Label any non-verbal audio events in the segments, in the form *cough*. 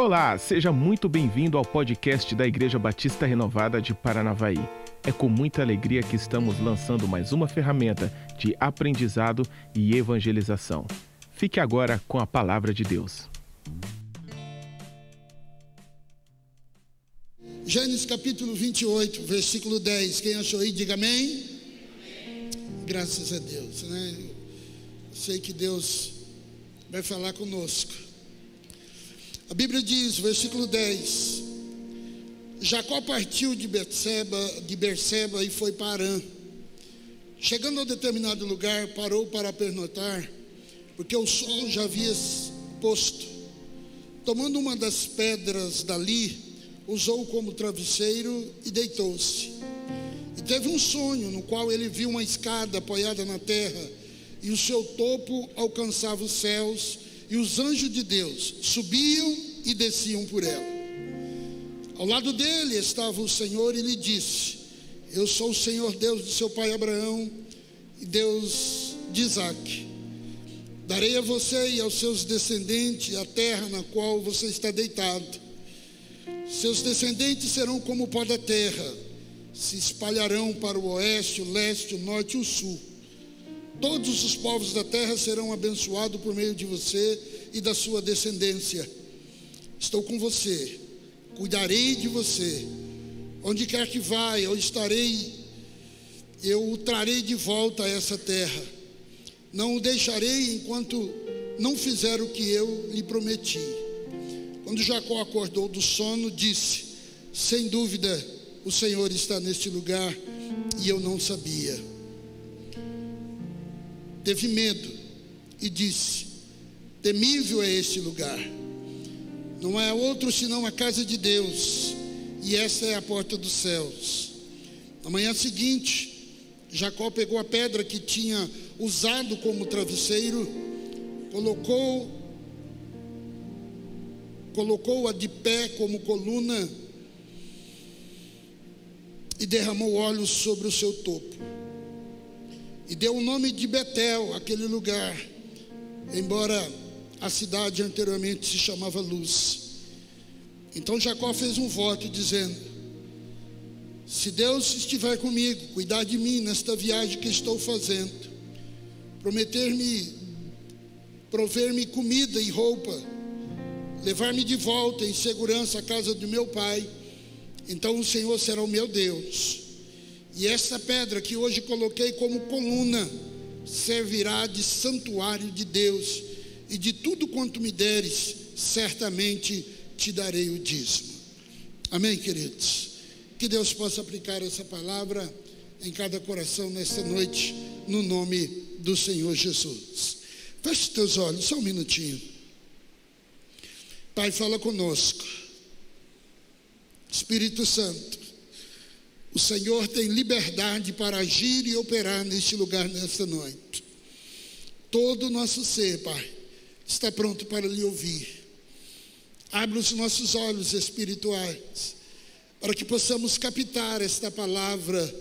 Olá, seja muito bem-vindo ao podcast da Igreja Batista Renovada de Paranavaí. É com muita alegria que estamos lançando mais uma ferramenta de aprendizado e evangelização. Fique agora com a palavra de Deus. Gênesis capítulo 28, versículo 10. Quem achou aí, diga amém. Graças a Deus, né? Eu sei que Deus vai falar conosco. A Bíblia diz, versículo 10: Jacó partiu de Berseba, de Berseba e foi para Arã. Chegando a determinado lugar, parou para pernotar, porque o sol já havia posto. Tomando uma das pedras dali, usou como travesseiro e deitou-se. E teve um sonho no qual ele viu uma escada apoiada na terra, e o seu topo alcançava os céus e os anjos de Deus subiam e desciam por ela. Ao lado dele estava o Senhor e lhe disse: Eu sou o Senhor Deus de seu pai Abraão e Deus de Isaac. Darei a você e aos seus descendentes a terra na qual você está deitado. Seus descendentes serão como o pó da terra, se espalharão para o oeste, o leste, o norte e o sul. Todos os povos da terra serão abençoados por meio de você e da sua descendência. Estou com você, cuidarei de você. Onde quer que vá, eu estarei, eu o trarei de volta a essa terra. Não o deixarei enquanto não fizer o que eu lhe prometi. Quando Jacó acordou do sono, disse: Sem dúvida, o Senhor está neste lugar e eu não sabia teve medo e disse: Temível é este lugar, não é outro senão a casa de Deus, e essa é a porta dos céus. Na manhã seguinte, Jacó pegou a pedra que tinha usado como travesseiro, colocou colocou-a de pé como coluna e derramou óleo sobre o seu topo e deu o nome de Betel, aquele lugar, embora a cidade anteriormente se chamava Luz. Então Jacó fez um voto dizendo: Se Deus estiver comigo, cuidar de mim nesta viagem que estou fazendo, prometer-me, prover-me comida e roupa, levar-me de volta em segurança à casa do meu pai, então o Senhor será o meu Deus e essa pedra que hoje coloquei como coluna servirá de santuário de Deus, e de tudo quanto me deres, certamente te darei o dízimo. Amém, queridos? Que Deus possa aplicar essa palavra em cada coração nesta noite, no nome do Senhor Jesus. Feche teus olhos, só um minutinho. Pai, fala conosco. Espírito Santo, o Senhor tem liberdade para agir e operar neste lugar nesta noite. Todo o nosso ser, Pai, está pronto para lhe ouvir. Abre os nossos olhos espirituais para que possamos captar esta palavra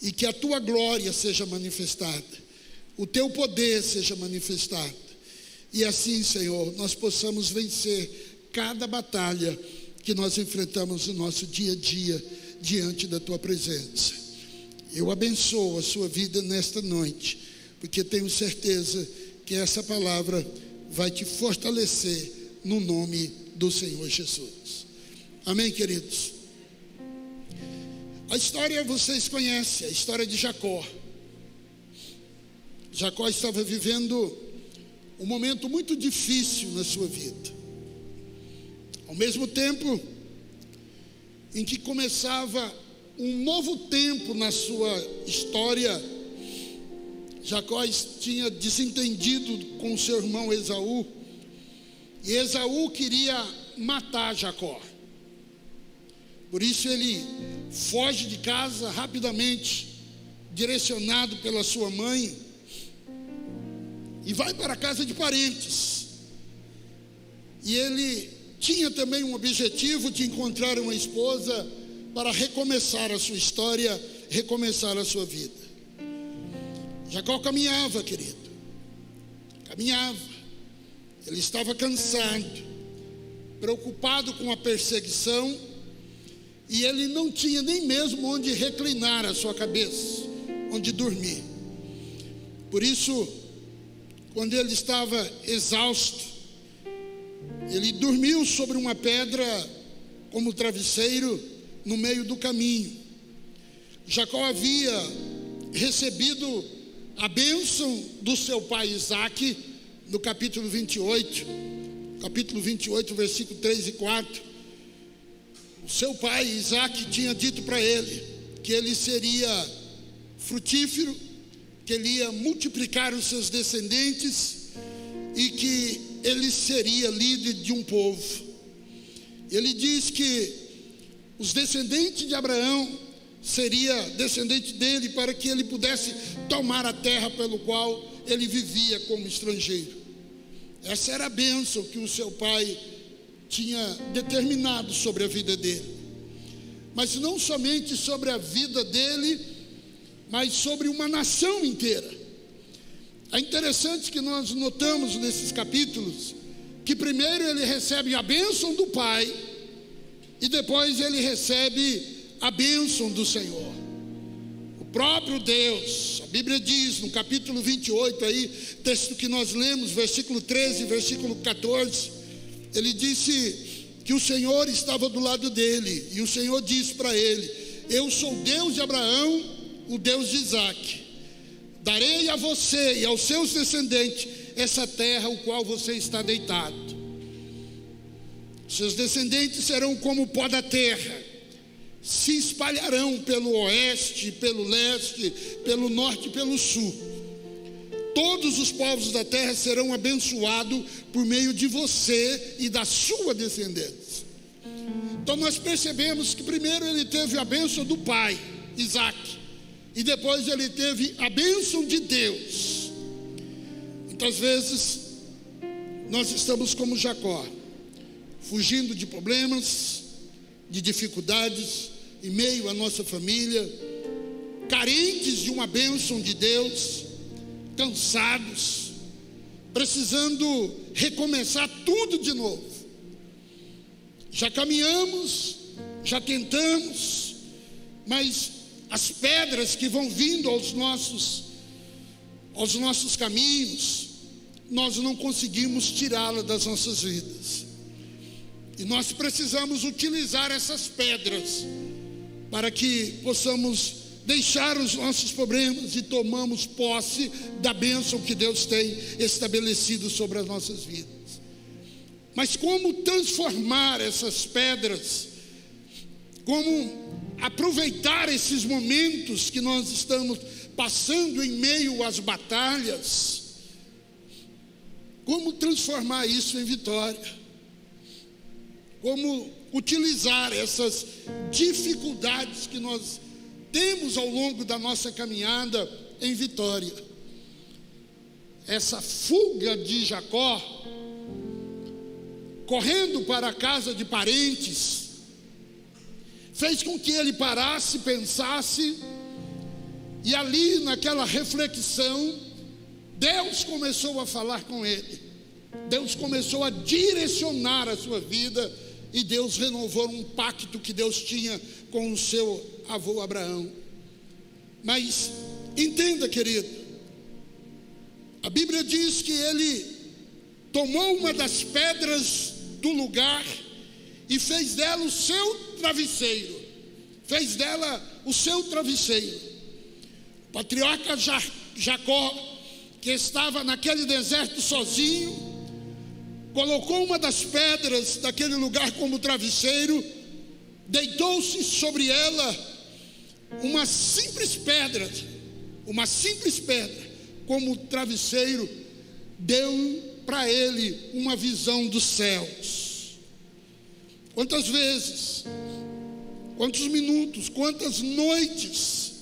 e que a tua glória seja manifestada, o teu poder seja manifestado. E assim, Senhor, nós possamos vencer cada batalha que nós enfrentamos no nosso dia a dia diante da tua presença. Eu abençoo a sua vida nesta noite, porque tenho certeza que essa palavra vai te fortalecer no nome do Senhor Jesus. Amém, queridos? A história vocês conhecem, a história de Jacó. Jacó estava vivendo um momento muito difícil na sua vida. Ao mesmo tempo, em que começava um novo tempo na sua história. Jacó tinha desentendido com seu irmão Esaú, e Esaú queria matar Jacó. Por isso ele foge de casa rapidamente, direcionado pela sua mãe, e vai para a casa de parentes. E ele tinha também um objetivo de encontrar uma esposa para recomeçar a sua história, recomeçar a sua vida. Jacó caminhava, querido, caminhava, ele estava cansado, preocupado com a perseguição, e ele não tinha nem mesmo onde reclinar a sua cabeça, onde dormir. Por isso, quando ele estava exausto, ele dormiu sobre uma pedra como travesseiro no meio do caminho. Jacó havia recebido a bênção do seu pai Isaac, no capítulo 28, capítulo 28, versículo 3 e 4. O seu pai Isaac tinha dito para ele que ele seria frutífero, que ele ia multiplicar os seus descendentes e que ele seria líder de um povo. Ele diz que os descendentes de Abraão seria descendente dele para que ele pudesse tomar a terra pelo qual ele vivia como estrangeiro. Essa era a bênção que o seu pai tinha determinado sobre a vida dele. Mas não somente sobre a vida dele, mas sobre uma nação inteira. É interessante que nós notamos nesses capítulos que primeiro ele recebe a bênção do pai e depois ele recebe a bênção do Senhor. O próprio Deus, a Bíblia diz no capítulo 28, aí, texto que nós lemos, versículo 13, versículo 14, ele disse que o Senhor estava do lado dele, e o Senhor disse para ele: Eu sou Deus de Abraão, o Deus de Isaac. Darei a você e aos seus descendentes essa terra, o qual você está deitado. Seus descendentes serão como pó da terra se espalharão pelo oeste, pelo leste, pelo norte e pelo sul. Todos os povos da terra serão abençoados por meio de você e da sua descendência. Então nós percebemos que primeiro ele teve a bênção do pai, Isaac, e depois ele teve a bênção de Deus. Muitas vezes nós estamos como Jacó, fugindo de problemas, de dificuldades, em meio à nossa família, carentes de uma bênção de Deus, cansados, precisando recomeçar tudo de novo. Já caminhamos, já tentamos, mas as pedras que vão vindo aos nossos aos nossos caminhos, nós não conseguimos tirá-la das nossas vidas. E nós precisamos utilizar essas pedras para que possamos deixar os nossos problemas e tomamos posse da bênção que Deus tem estabelecido sobre as nossas vidas. Mas como transformar essas pedras? Como aproveitar esses momentos que nós estamos passando em meio às batalhas? Como transformar isso em vitória? Como utilizar essas dificuldades que nós temos ao longo da nossa caminhada em vitória. Essa fuga de Jacó, correndo para a casa de parentes, fez com que ele parasse, pensasse, e ali naquela reflexão, Deus começou a falar com ele, Deus começou a direcionar a sua vida e Deus renovou um pacto que Deus tinha com o seu avô Abraão. Mas entenda, querido, a Bíblia diz que ele tomou uma das pedras do lugar e fez dela o seu travesseiro. Fez dela o seu travesseiro. O patriarca Jacó, que estava naquele deserto sozinho, colocou uma das pedras daquele lugar como travesseiro, deitou-se sobre ela uma simples pedra, uma simples pedra, como travesseiro, deu para ele uma visão dos céus. Quantas vezes, quantos minutos, quantas noites,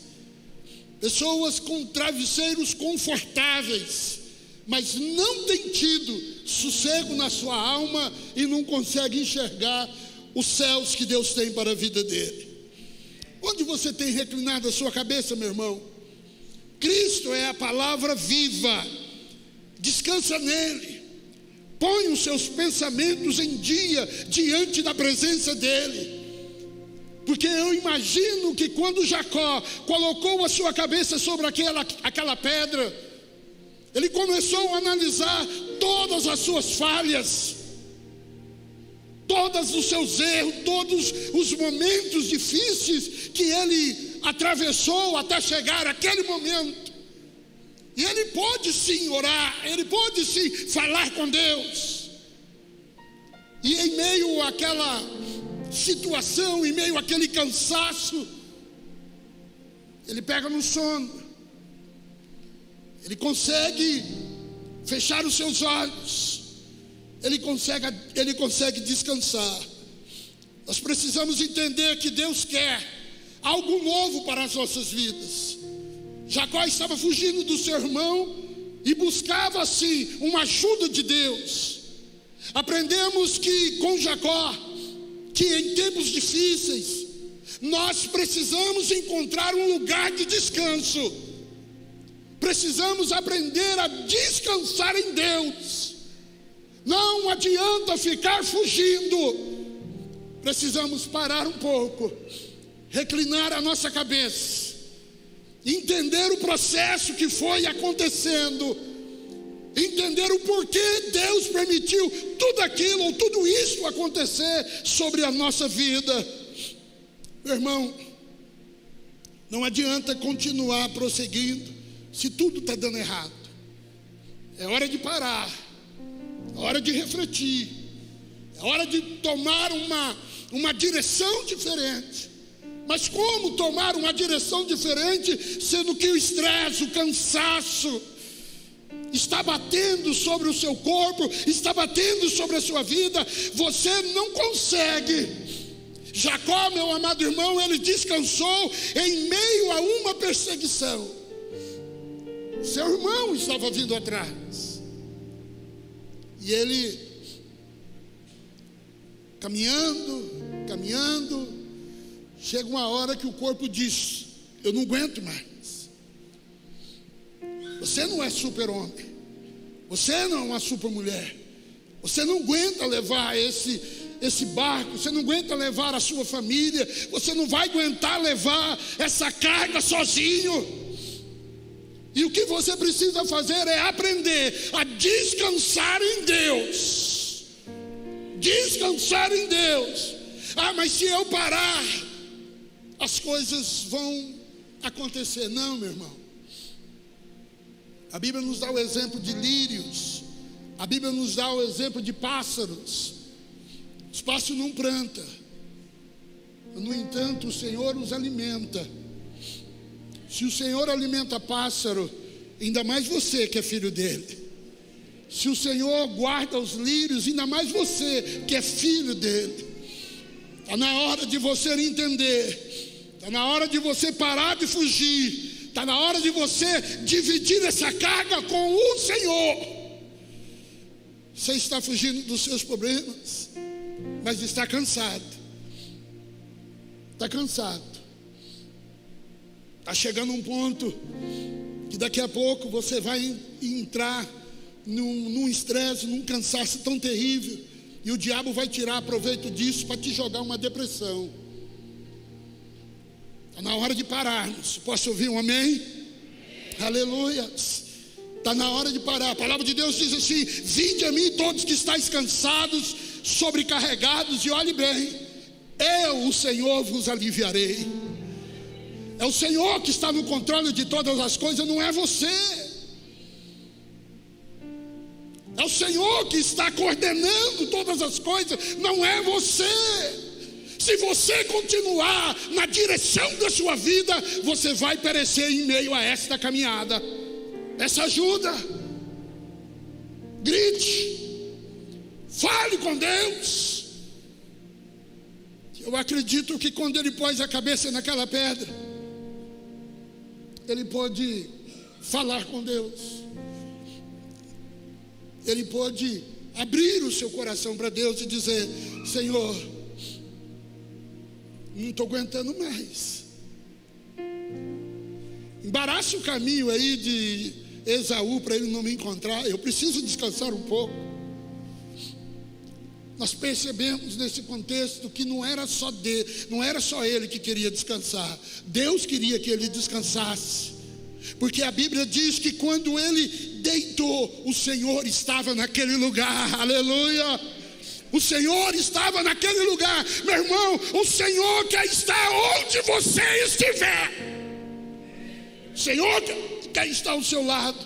pessoas com travesseiros confortáveis, mas não têm tido sossego na sua alma e não consegue enxergar os céus que Deus tem para a vida dele. Onde você tem reclinado a sua cabeça, meu irmão? Cristo é a palavra viva, descansa nele. Põe os seus pensamentos em dia diante da presença dEle. Porque eu imagino que quando Jacó colocou a sua cabeça sobre aquela, aquela pedra, ele começou a analisar todas as suas falhas, todos os seus erros, todos os momentos difíceis que ele atravessou até chegar aquele momento. E ele pode sim orar, ele pode sim falar com Deus. E em meio àquela situação, em meio àquele cansaço, ele pega no sono. Ele consegue fechar os seus olhos. Ele consegue, ele consegue descansar. Nós precisamos entender que Deus quer algo novo para as nossas vidas. Jacó estava fugindo do seu irmão e buscava assim uma ajuda de Deus. Aprendemos que com Jacó, que em tempos difíceis, nós precisamos encontrar um lugar de descanso. Precisamos aprender a descansar em Deus. Não adianta ficar fugindo. Precisamos parar um pouco, reclinar a nossa cabeça, entender o processo que foi acontecendo, entender o porquê Deus permitiu tudo aquilo tudo isso acontecer sobre a nossa vida. Meu irmão, não adianta continuar prosseguindo se tudo está dando errado. É hora de parar, é hora de refletir, é hora de tomar uma, uma direção diferente. Mas como tomar uma direção diferente, sendo que o estresse, o cansaço, está batendo sobre o seu corpo, está batendo sobre a sua vida, você não consegue. Jacó, meu amado irmão, ele descansou em meio a uma perseguição. Seu irmão estava vindo atrás. E ele, caminhando, caminhando, chega uma hora que o corpo diz: Eu não aguento mais. Você não é super-homem. Você não é uma super-mulher. Você não aguenta levar esse, esse barco, você não aguenta levar a sua família, você não vai aguentar levar essa carga sozinho. E o que você precisa fazer é aprender a descansar em Deus. Descansar em Deus. Ah, mas se eu parar, as coisas vão acontecer. Não, meu irmão. A Bíblia nos dá o exemplo de lírios. A Bíblia nos dá o exemplo de pássaros. Os pássaros não plantam. No entanto, o Senhor os alimenta. Se o Senhor alimenta pássaro, ainda mais você que é filho dele. Se o Senhor guarda os lírios, ainda mais você que é filho dele. Está na hora de você entender. Está na hora de você parar de fugir. Está na hora de você dividir essa carga com o Senhor. Você está fugindo dos seus problemas, mas está cansado. Está cansado. Está chegando um ponto que daqui a pouco você vai entrar num estresse, num, num cansaço tão terrível, e o diabo vai tirar proveito disso para te jogar uma depressão. Está na hora de pararmos. Posso ouvir um amém? amém. Aleluia. Está na hora de parar. A palavra de Deus diz assim: Vinde a mim todos que estáis cansados, sobrecarregados, e olhe bem, eu, o Senhor, vos aliviarei. É o Senhor que está no controle de todas as coisas, não é você. É o Senhor que está coordenando todas as coisas, não é você. Se você continuar na direção da sua vida, você vai perecer em meio a esta caminhada. Essa ajuda. Grite. Fale com Deus. Eu acredito que quando ele pôs a cabeça naquela pedra, ele pode falar com Deus. Ele pode abrir o seu coração para Deus e dizer: Senhor, não estou aguentando mais. Embaraça o caminho aí de Esaú para ele não me encontrar. Eu preciso descansar um pouco. nós percebemos nesse contexto que não era só de, não era só ele que queria descansar. Deus queria que ele descansasse. Porque a Bíblia diz que quando ele deitou, o Senhor estava naquele lugar. Aleluia! O Senhor estava naquele lugar. Meu irmão, o Senhor quer estar onde você estiver. O Senhor quer estar ao seu lado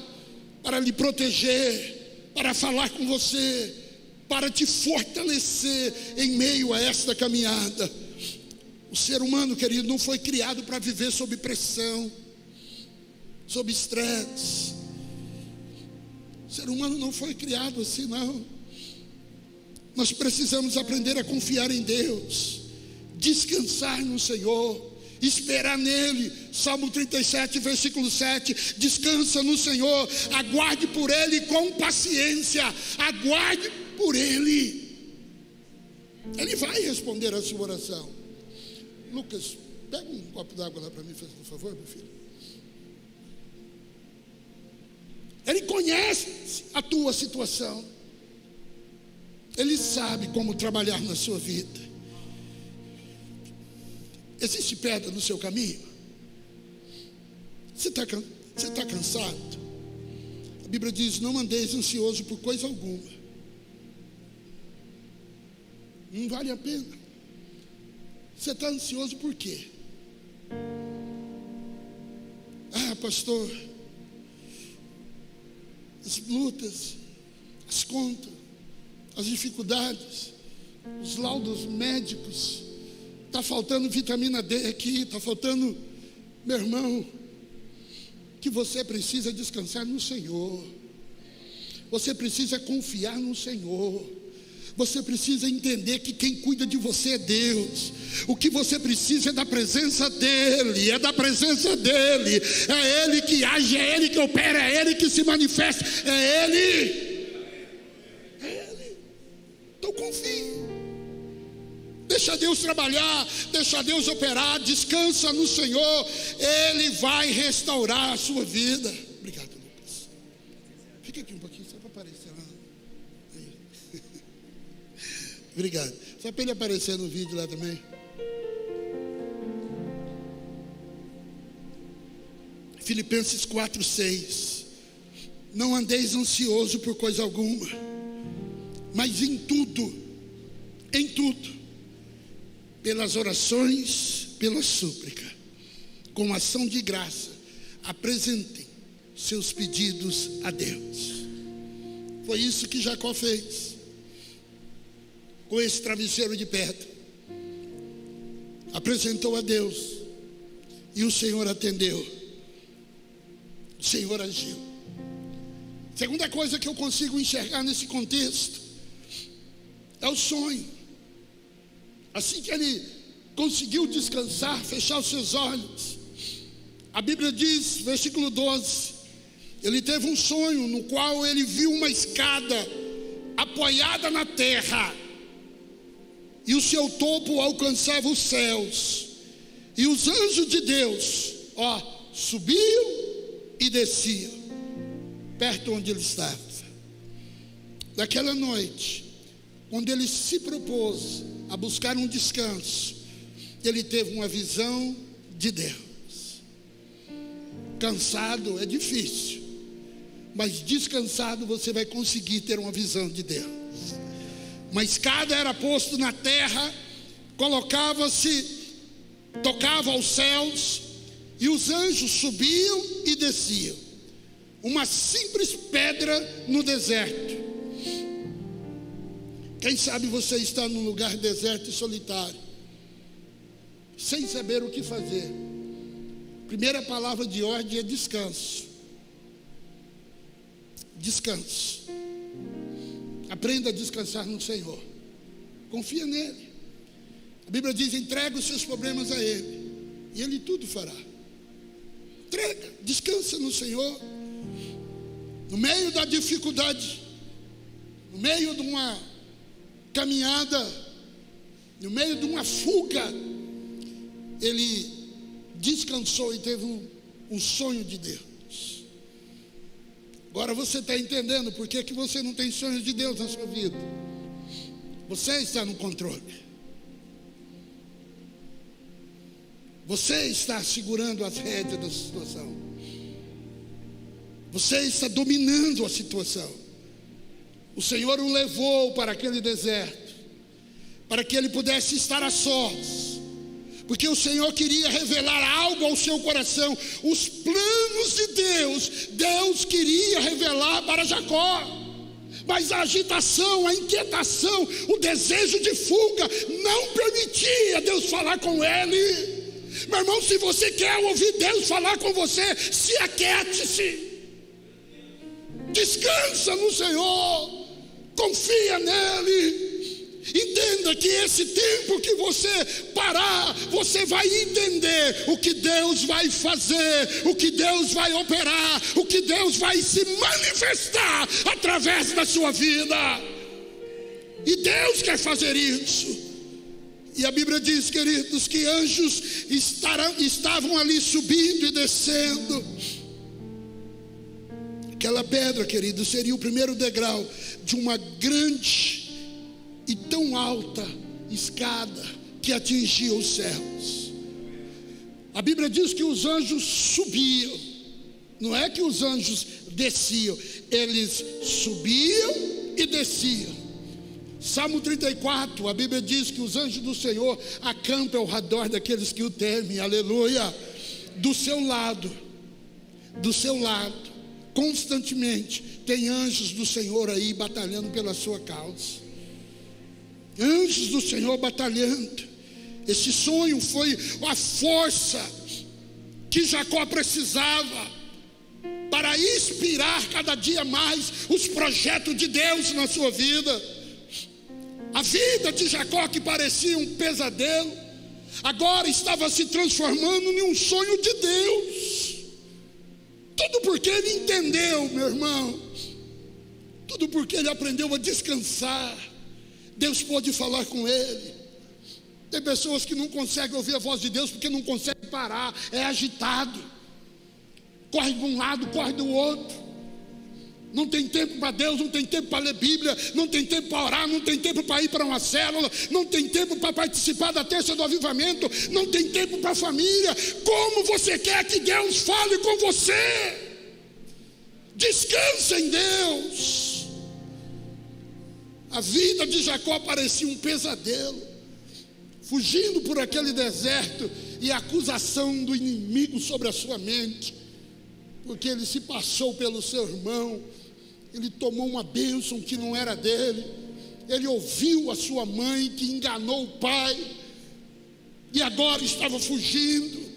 para lhe proteger, para falar com você, para te fortalecer em meio a esta caminhada. O ser humano, querido, não foi criado para viver sob pressão, sob estresse. O ser humano não foi criado assim, não. Nós precisamos aprender a confiar em Deus, descansar no Senhor, esperar nele. Salmo 37, versículo 7. Descansa no Senhor, aguarde por ele com paciência, aguarde por Ele. Ele vai responder a sua oração. Lucas, pega um copo d'água lá para mim, por favor, meu filho. Ele conhece a tua situação. Ele sabe como trabalhar na sua vida. Existe pedra no seu caminho? Você está você tá cansado? A Bíblia diz: Não andeis ansioso por coisa alguma. Não vale a pena. Você está ansioso por quê? Ah, pastor, as lutas, as contas, as dificuldades, os laudos médicos, está faltando vitamina D aqui, está faltando, meu irmão, que você precisa descansar no Senhor, você precisa confiar no Senhor. Você precisa entender que quem cuida de você é Deus. O que você precisa é da presença dEle, é da presença dEle. É Ele que age, é Ele que opera, é Ele que se manifesta, é Ele. Deixa Deus trabalhar, deixa Deus operar, descansa no Senhor, Ele vai restaurar a sua vida. Obrigado, Lucas. Fica aqui um pouquinho, só para aparecer lá. *laughs* Obrigado. Só para ele aparecer no vídeo lá também. Filipenses 4, 6. Não andeis ansioso por coisa alguma, mas em tudo, em tudo, pelas orações, pela súplica, com ação de graça, apresentem seus pedidos a Deus. Foi isso que Jacó fez com esse travesseiro de pedra. Apresentou a Deus e o Senhor atendeu. O Senhor agiu. Segunda coisa que eu consigo enxergar nesse contexto é o sonho. Assim que ele conseguiu descansar, fechar os seus olhos, a Bíblia diz, versículo 12: ele teve um sonho no qual ele viu uma escada apoiada na terra e o seu topo alcançava os céus, e os anjos de Deus, ó, subiam e desciam, perto onde ele estava. Naquela noite, quando ele se propôs a buscar um descanso, ele teve uma visão de Deus. Cansado é difícil, mas descansado você vai conseguir ter uma visão de Deus. Uma escada era posto na terra, colocava-se, tocava aos céus, e os anjos subiam e desciam. Uma simples pedra no deserto. Quem sabe você está num lugar deserto e solitário, sem saber o que fazer. Primeira palavra de ordem é descanso. Descanso. Aprenda a descansar no Senhor. Confia nele. A Bíblia diz: entrega os seus problemas a Ele, e Ele tudo fará. Entrega, descansa no Senhor. No meio da dificuldade, no meio de uma caminhada, no meio de uma fuga, ele descansou e teve um, um sonho de Deus. Agora você está entendendo por que, que você não tem sonhos de Deus na sua vida. Você está no controle. Você está segurando as rédeas da situação. Você está dominando a situação. O Senhor o levou para aquele deserto, para que ele pudesse estar a sós, porque o Senhor queria revelar algo ao seu coração. Os planos de Deus, Deus queria revelar para Jacó mas a agitação, a inquietação, o desejo de fuga não permitia Deus falar com ele. Meu irmão, se você quer ouvir Deus falar com você, se aquiete-se, descansa no Senhor, confia nele. Entenda que esse tempo que você parar, você vai entender o que Deus vai fazer, o que Deus vai operar, o que Deus vai se manifestar através da sua vida. E Deus quer fazer isso. E a Bíblia diz, queridos, que anjos estarão, estavam ali subindo e descendo. Aquela pedra, querido, seria o primeiro degrau de uma grande e tão alta escada que atingia os céus. A Bíblia diz que os anjos subiam, não é que os anjos desciam, eles subiam e desciam. Salmo 34, a Bíblia diz que os anjos do Senhor acampam ao redor daqueles que o temem, aleluia. Do seu lado, do seu lado, constantemente, tem anjos do Senhor aí batalhando pela sua causa anjos do Senhor batalhando. Esse sonho foi a força que Jacó precisava para inspirar cada dia mais os projetos de Deus na sua vida. A vida de Jacó, que parecia um pesadelo, agora estava se transformando em um sonho de Deus. Tudo porque ele entendeu, meu irmão. Tudo porque ele aprendeu a descansar Deus pode falar com ele. Tem pessoas que não conseguem ouvir a voz de Deus porque não conseguem parar, é agitado, corre de um lado, corre do outro. Não tem tempo para Deus, não tem tempo para ler Bíblia, não tem tempo para orar, não tem tempo para ir para uma célula, não tem tempo para participar da terça do avivamento, não tem tempo para a família. Como você quer que Deus fale com você? Descansa em Deus. A vida de Jacó parecia um pesadelo, fugindo por aquele deserto e a acusação do inimigo sobre a sua mente, porque ele se passou pelo seu irmão, ele tomou uma bênção que não era dele, ele ouviu a sua mãe que enganou o pai, e agora estava fugindo.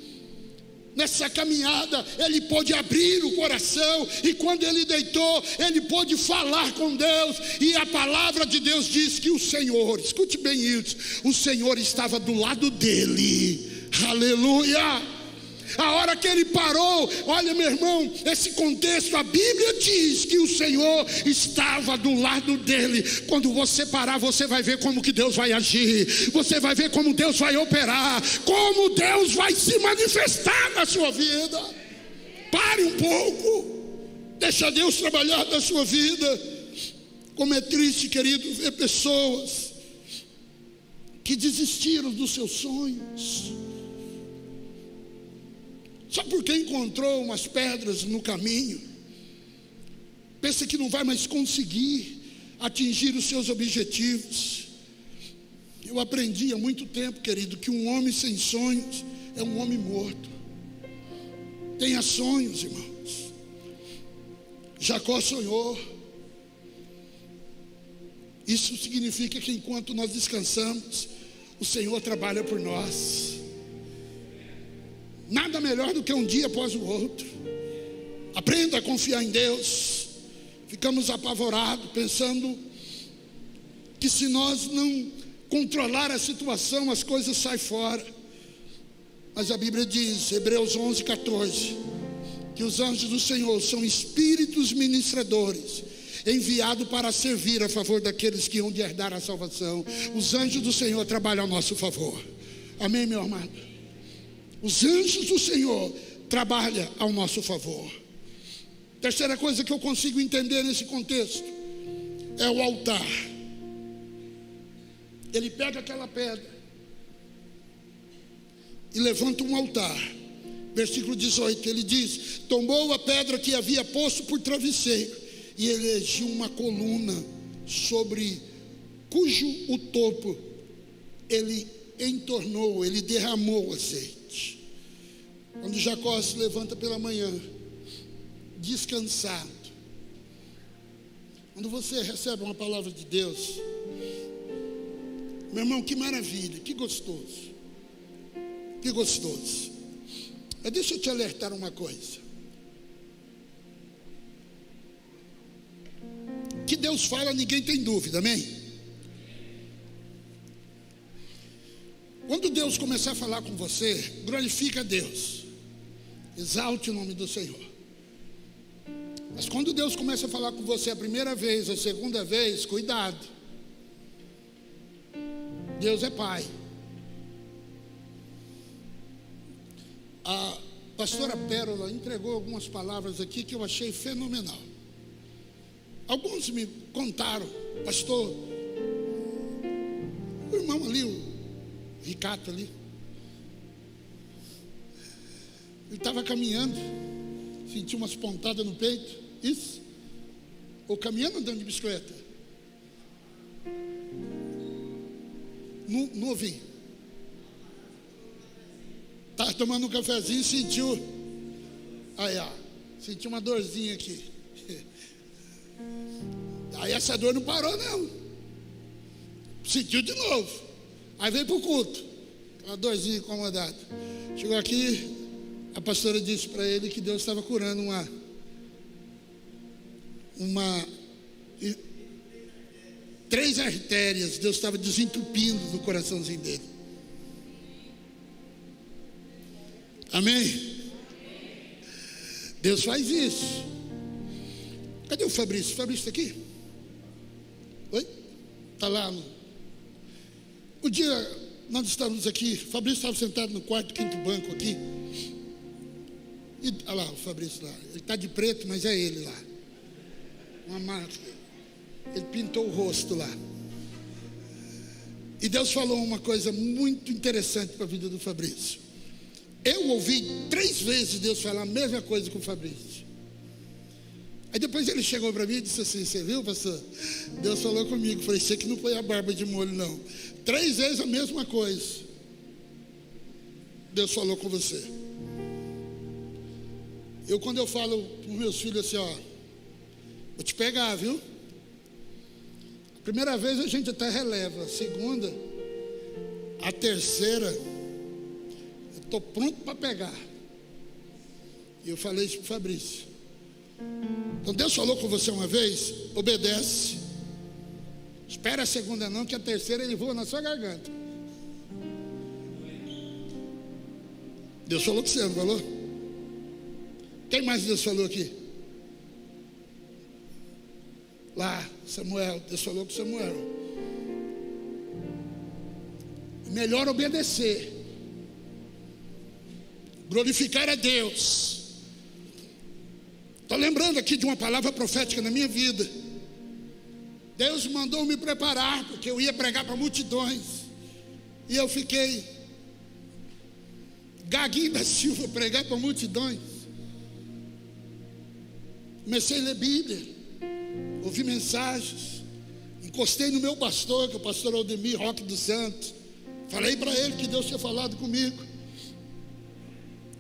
Nessa caminhada, ele pôde abrir o coração, e quando ele deitou, ele pôde falar com Deus, e a palavra de Deus diz que o Senhor, escute bem isso, o Senhor estava do lado dele, aleluia. A hora que ele parou, olha meu irmão, esse contexto, a Bíblia diz que o Senhor estava do lado dele. Quando você parar, você vai ver como que Deus vai agir, você vai ver como Deus vai operar, como Deus vai se manifestar na sua vida. Pare um pouco, deixa Deus trabalhar na sua vida. Como é triste, querido, ver pessoas que desistiram dos seus sonhos só porque encontrou umas pedras no caminho, pensa que não vai mais conseguir atingir os seus objetivos. Eu aprendi há muito tempo, querido, que um homem sem sonhos é um homem morto. Tenha sonhos, irmãos. Jacó sonhou. Isso significa que enquanto nós descansamos, o Senhor trabalha por nós. Nada melhor do que um dia após o outro. Aprenda a confiar em Deus. Ficamos apavorados, pensando que se nós não controlar a situação, as coisas saem fora. Mas a Bíblia diz, Hebreus 11, 14, que os anjos do Senhor são espíritos ministradores, enviados para servir a favor daqueles que hão de herdar a salvação. Os anjos do Senhor trabalham a nosso favor. Amém, meu amado? Os anjos do Senhor trabalham ao nosso favor. Terceira coisa que eu consigo entender nesse contexto é o altar. Ele pega aquela pedra e levanta um altar. Versículo 18, ele diz: Tomou a pedra que havia posto por travesseiro e elegiu uma coluna sobre cujo o topo ele entornou, ele derramou azeite. Quando Jacó se levanta pela manhã, descansado, quando você recebe uma palavra de Deus, meu irmão, que maravilha, que gostoso, que gostoso. Mas deixa eu te alertar uma coisa. Que Deus fala, ninguém tem dúvida, amém? Quando Deus começar a falar com você, glorifica a Deus. Exalte o nome do Senhor. Mas quando Deus começa a falar com você a primeira vez, a segunda vez, cuidado. Deus é Pai. A pastora Pérola entregou algumas palavras aqui que eu achei fenomenal. Alguns me contaram, pastor, o irmão ali, o Ricardo ali. Ele estava caminhando, sentiu umas pontadas no peito. Isso. Ou caminhando andando de bicicleta. Não, não ouvi. Estava tomando um cafezinho e sentiu. Aí, ó. Sentiu uma dorzinha aqui. *laughs* Aí essa dor não parou, não. Sentiu de novo. Aí veio para o culto, uma dorzinha incomodada. Chegou aqui, a pastora disse para ele que Deus estava curando uma. Uma. Três artérias, Deus estava desentupindo no coraçãozinho dele. Amém? Deus faz isso. Cadê o Fabrício? O Fabrício está aqui? Oi? Está lá no. O dia nós estávamos aqui, Fabrício estava sentado no quarto, quinto banco aqui. E olha lá, o Fabrício lá. Ele está de preto, mas é ele lá. Uma marca. Ele pintou o rosto lá. E Deus falou uma coisa muito interessante para a vida do Fabrício. Eu ouvi três vezes Deus falar a mesma coisa com o Fabrício. Aí depois ele chegou para mim e disse assim: Você viu, pastor? Deus falou comigo. Falei: Você que não põe a barba de molho, não. Três vezes a mesma coisa. Deus falou com você. Eu, quando eu falo para os meus filhos assim: Ó, vou te pegar, viu? Primeira vez a gente até releva. Segunda, a terceira, eu estou pronto para pegar. E eu falei isso para o Fabrício. Então Deus falou com você uma vez, obedece. Espera a segunda não, que a terceira ele voa na sua garganta. Deus falou com você, não falou? Quem mais Deus falou aqui? Lá, Samuel, Deus falou com Samuel. Melhor obedecer. Glorificar a Deus Estou lembrando aqui de uma palavra profética na minha vida. Deus mandou me preparar, porque eu ia pregar para multidões. E eu fiquei gaguinho da Silva *laughs* pregar para multidões. Comecei a ler Bíblia, ouvi mensagens, encostei no meu pastor, que é o pastor Aldemir Roque dos Santos. Falei para ele que Deus tinha falado comigo.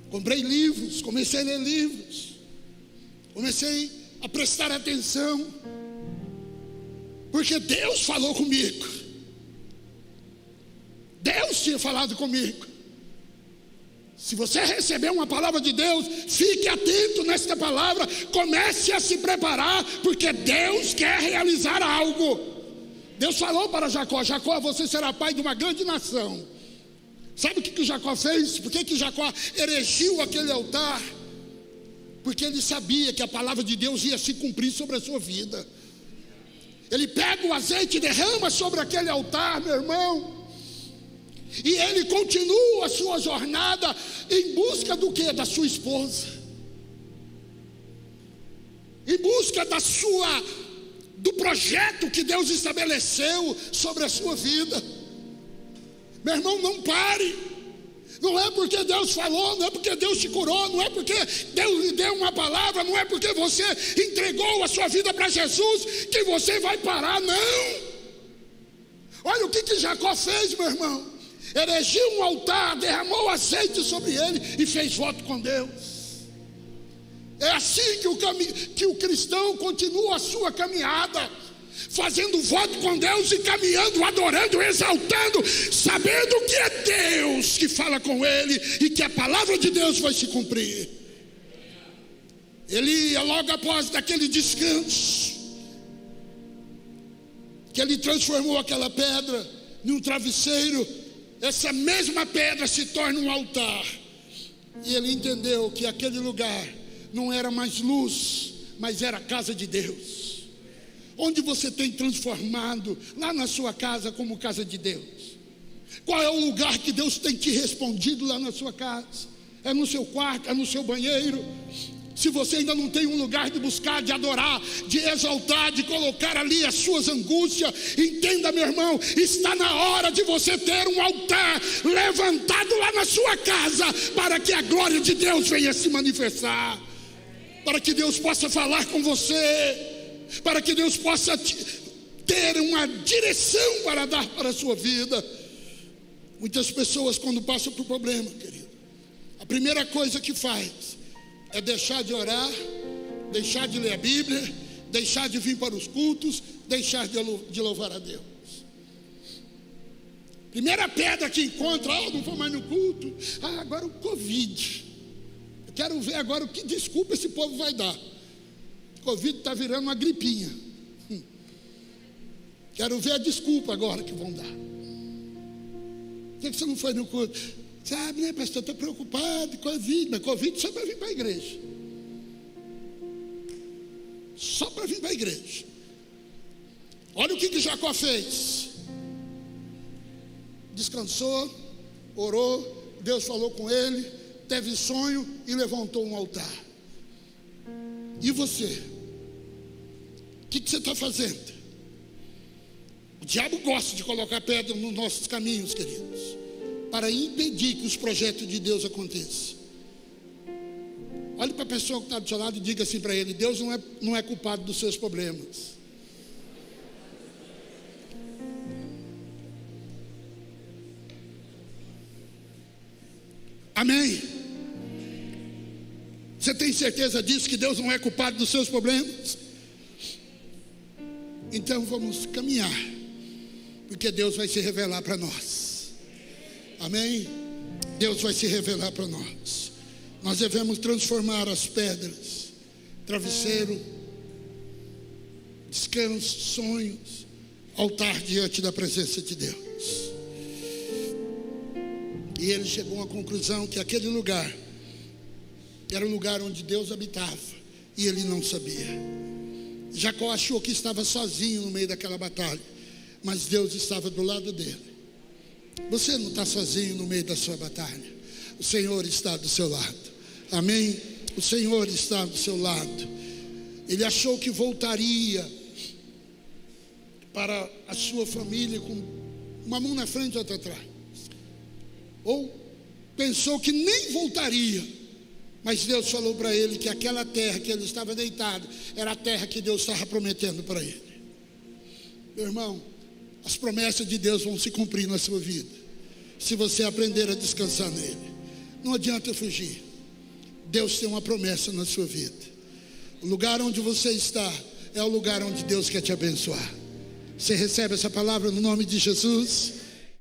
Comprei livros, comecei a ler livros. Comecei a prestar atenção, porque Deus falou comigo. Deus tinha falado comigo. Se você receber uma palavra de Deus, fique atento nesta palavra, comece a se preparar, porque Deus quer realizar algo. Deus falou para Jacó: Jacó, você será pai de uma grande nação. Sabe o que, que Jacó fez? Por que, que Jacó erigiu aquele altar? porque ele sabia que a palavra de Deus ia se cumprir sobre a sua vida. Ele pega o azeite e derrama sobre aquele altar, meu irmão. E ele continua a sua jornada em busca do que? Da sua esposa. Em busca da sua do projeto que Deus estabeleceu sobre a sua vida. Meu irmão, não pare. Não é porque Deus falou, não é porque Deus te curou, não é porque Deus lhe deu uma palavra, não é porque você entregou a sua vida para Jesus que você vai parar, não. Olha o que, que Jacó fez, meu irmão. Erigiu um altar, derramou azeite sobre ele e fez voto com Deus. É assim que o, que o cristão continua a sua caminhada fazendo voto com Deus e caminhando, adorando, exaltando, sabendo que é Deus que fala com ele e que a palavra de Deus vai se cumprir. Ele ia logo após daquele descanso, que ele transformou aquela pedra num travesseiro, essa mesma pedra se torna um altar. E ele entendeu que aquele lugar não era mais luz, mas era a casa de Deus onde você tem transformado lá na sua casa como casa de Deus? Qual é o lugar que Deus tem te respondido lá na sua casa? É no seu quarto, é no seu banheiro? Se você ainda não tem um lugar de buscar, de adorar, de exaltar, de colocar ali as suas angústias, entenda, meu irmão, está na hora de você ter um altar levantado lá na sua casa, para que a glória de Deus venha se manifestar, para que Deus possa falar com você para que Deus possa ter uma direção para dar para a sua vida. Muitas pessoas, quando passam por problema, querido, a primeira coisa que faz é deixar de orar, deixar de ler a Bíblia, deixar de vir para os cultos, deixar de louvar a Deus. Primeira pedra que encontra, ah, não vou mais no culto. Ah, agora o Covid. Eu quero ver agora o que desculpa esse povo vai dar. Covid está virando uma gripinha. Hum. Quero ver a desculpa agora que vão dar. Por que você não foi no culto? Sabe, né, pastor? Estou preocupado com a Covid, mas Covid só para vir para a igreja. Só para vir para a igreja. Olha o que, que Jacó fez. Descansou, orou, Deus falou com ele, teve sonho e levantou um altar. E você? O que, que você está fazendo? O diabo gosta de colocar pedra nos nossos caminhos, queridos, para impedir que os projetos de Deus aconteçam. Olhe para a pessoa que está do seu lado e diga assim para ele: Deus não é, não é culpado dos seus problemas. Amém. Você tem certeza disso, que Deus não é culpado dos seus problemas? Então vamos caminhar, porque Deus vai se revelar para nós. Amém? Deus vai se revelar para nós. Nós devemos transformar as pedras, travesseiro, descanso, sonhos, altar diante da presença de Deus. E ele chegou à conclusão que aquele lugar era o lugar onde Deus habitava e ele não sabia. Jacó achou que estava sozinho no meio daquela batalha, mas Deus estava do lado dele. Você não está sozinho no meio da sua batalha, o Senhor está do seu lado, amém? O Senhor está do seu lado. Ele achou que voltaria para a sua família com uma mão na frente e outra atrás, ou pensou que nem voltaria mas Deus falou para ele que aquela terra que ele estava deitado era a terra que Deus estava prometendo para ele. Meu irmão, as promessas de Deus vão se cumprir na sua vida, se você aprender a descansar nele. Não adianta fugir. Deus tem uma promessa na sua vida. O lugar onde você está é o lugar onde Deus quer te abençoar. Você recebe essa palavra no nome de Jesus?